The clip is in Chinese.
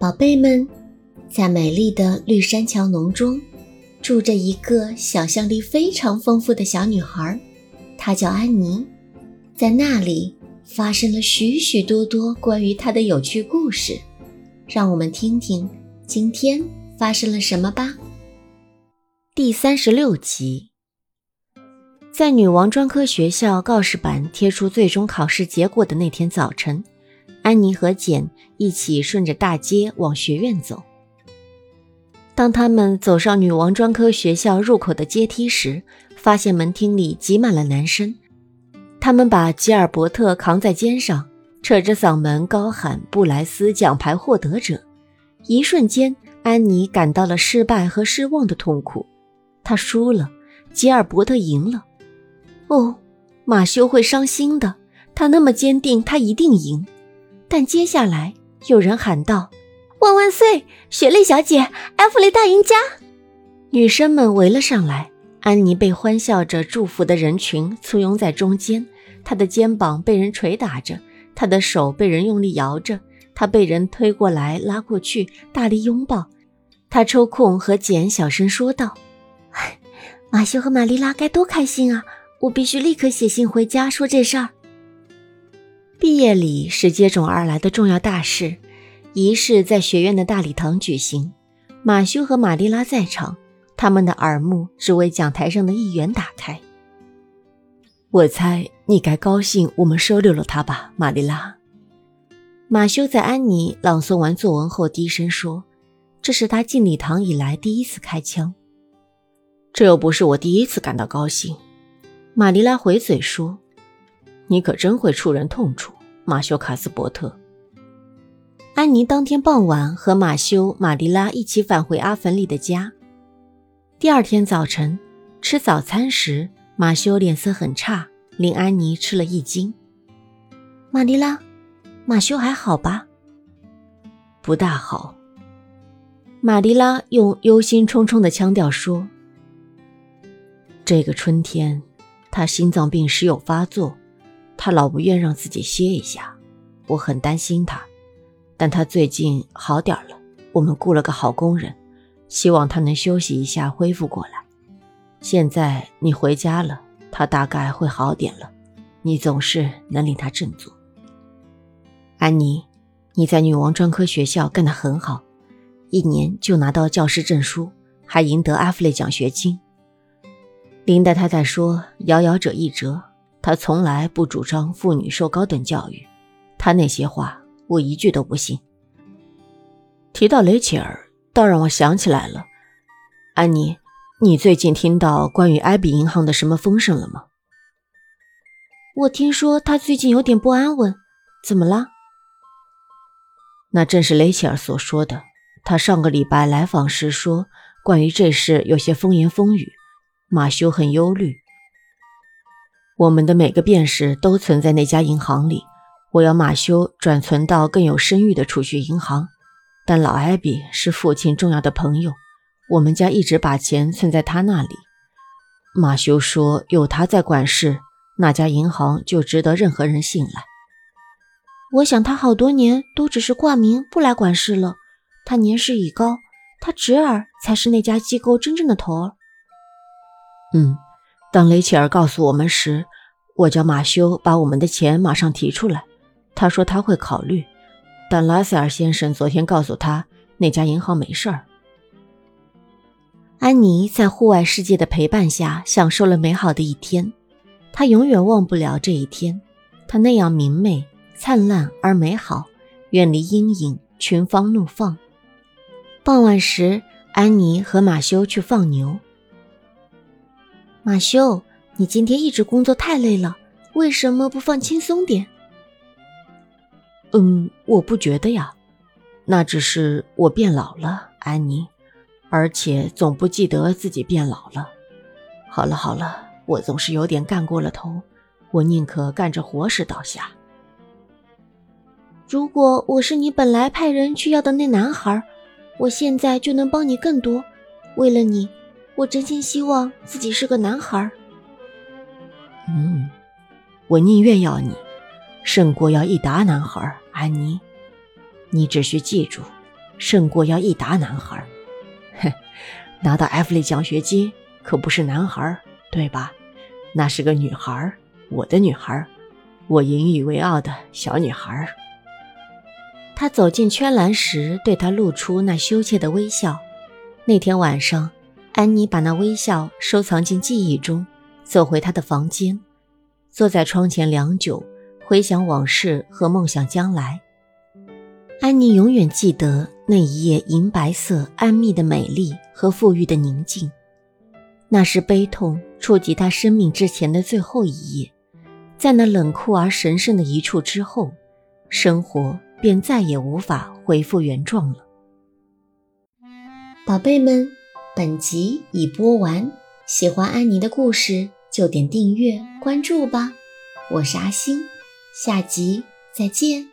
宝贝们，在美丽的绿山桥农中，住着一个想象力非常丰富的小女孩，她叫安妮。在那里发生了许许多多关于她的有趣故事，让我们听听今天发生了什么吧。第三十六集，在女王专科学校告示板贴出最终考试结果的那天早晨。安妮和简一起顺着大街往学院走。当他们走上女王专科学校入口的阶梯时，发现门厅里挤满了男生。他们把吉尔伯特扛在肩上，扯着嗓门高喊“布莱斯奖牌获得者”。一瞬间，安妮感到了失败和失望的痛苦。他输了，吉尔伯特赢了。哦，马修会伤心的。他那么坚定，他一定赢。但接下来有人喊道：“万万岁，雪莉小姐，埃弗雷大赢家！”女生们围了上来。安妮被欢笑着祝福的人群簇拥在中间，她的肩膀被人捶打着，她的手被人用力摇着，她被人推过来拉过去，大力拥抱。她抽空和简小声说道：“马修和玛丽拉该多开心啊！我必须立刻写信回家说这事儿。”毕业礼是接踵而来的重要大事，仪式在学院的大礼堂举行。马修和玛丽拉在场，他们的耳目只为讲台上的一员打开。我猜你该高兴，我们收留了他吧，玛丽拉。马修在安妮朗诵完作文后低声说：“这是他进礼堂以来第一次开枪。”这又不是我第一次感到高兴。”玛丽拉回嘴说。你可真会触人痛处，马修·卡斯伯特。安妮当天傍晚和马修、玛丽拉一起返回阿凡里的家。第二天早晨吃早餐时，马修脸色很差，令安妮吃了一惊。玛丽拉，马修还好吧？不大好。玛丽拉用忧心忡忡的腔调说：“这个春天，他心脏病时有发作。”他老不愿让自己歇一下，我很担心他，但他最近好点了。我们雇了个好工人，希望他能休息一下，恢复过来。现在你回家了，他大概会好点了。你总是能令他振作。安妮，你在女王专科学校干得很好，一年就拿到教师证书，还赢得阿弗雷奖学金。林黛太太说：“遥遥者一折。”他从来不主张妇女受高等教育，他那些话我一句都不信。提到雷切尔，倒让我想起来了，安妮，你最近听到关于艾比银行的什么风声了吗？我听说他最近有点不安稳，怎么了？那正是雷切尔所说的。他上个礼拜来访时说，关于这事有些风言风语，马修很忧虑。我们的每个便士都存在那家银行里。我要马修转存到更有声誉的储蓄银行，但老艾比是父亲重要的朋友，我们家一直把钱存在他那里。马修说，有他在管事，那家银行就值得任何人信赖。我想他好多年都只是挂名不来管事了。他年事已高，他侄儿才是那家机构真正的头儿。嗯。当雷切尔告诉我们时，我叫马修把我们的钱马上提出来。他说他会考虑，但拉塞尔先生昨天告诉他那家银行没事儿。安妮在户外世界的陪伴下享受了美好的一天，她永远忘不了这一天。她那样明媚、灿烂而美好，远离阴影，群芳怒放。傍晚时，安妮和马修去放牛。马修，你今天一直工作太累了，为什么不放轻松点？嗯，我不觉得呀，那只是我变老了，安妮，而且总不记得自己变老了。好了好了，我总是有点干过了头，我宁可干着活时倒下。如果我是你本来派人去要的那男孩，我现在就能帮你更多。为了你。我真心希望自己是个男孩。嗯，我宁愿要你，胜过要一打男孩。安妮，你只需记住，胜过要一打男孩。哼，拿到 F 类奖学金可不是男孩，对吧？那是个女孩，我的女孩，我引以为傲的小女孩。他走进圈栏时，对他露出那羞怯的微笑。那天晚上，安妮把那微笑收藏进记忆中，走回他的房间，坐在窗前良久，回想往事和梦想将来。安妮永远记得那一夜银白色、安谧的美丽和富裕的宁静，那是悲痛触及他生命之前的最后一夜，在那冷酷而神圣的一处之后，生活。便再也无法恢复原状了。宝贝们，本集已播完，喜欢安妮的故事就点订阅关注吧。我是阿星，下集再见。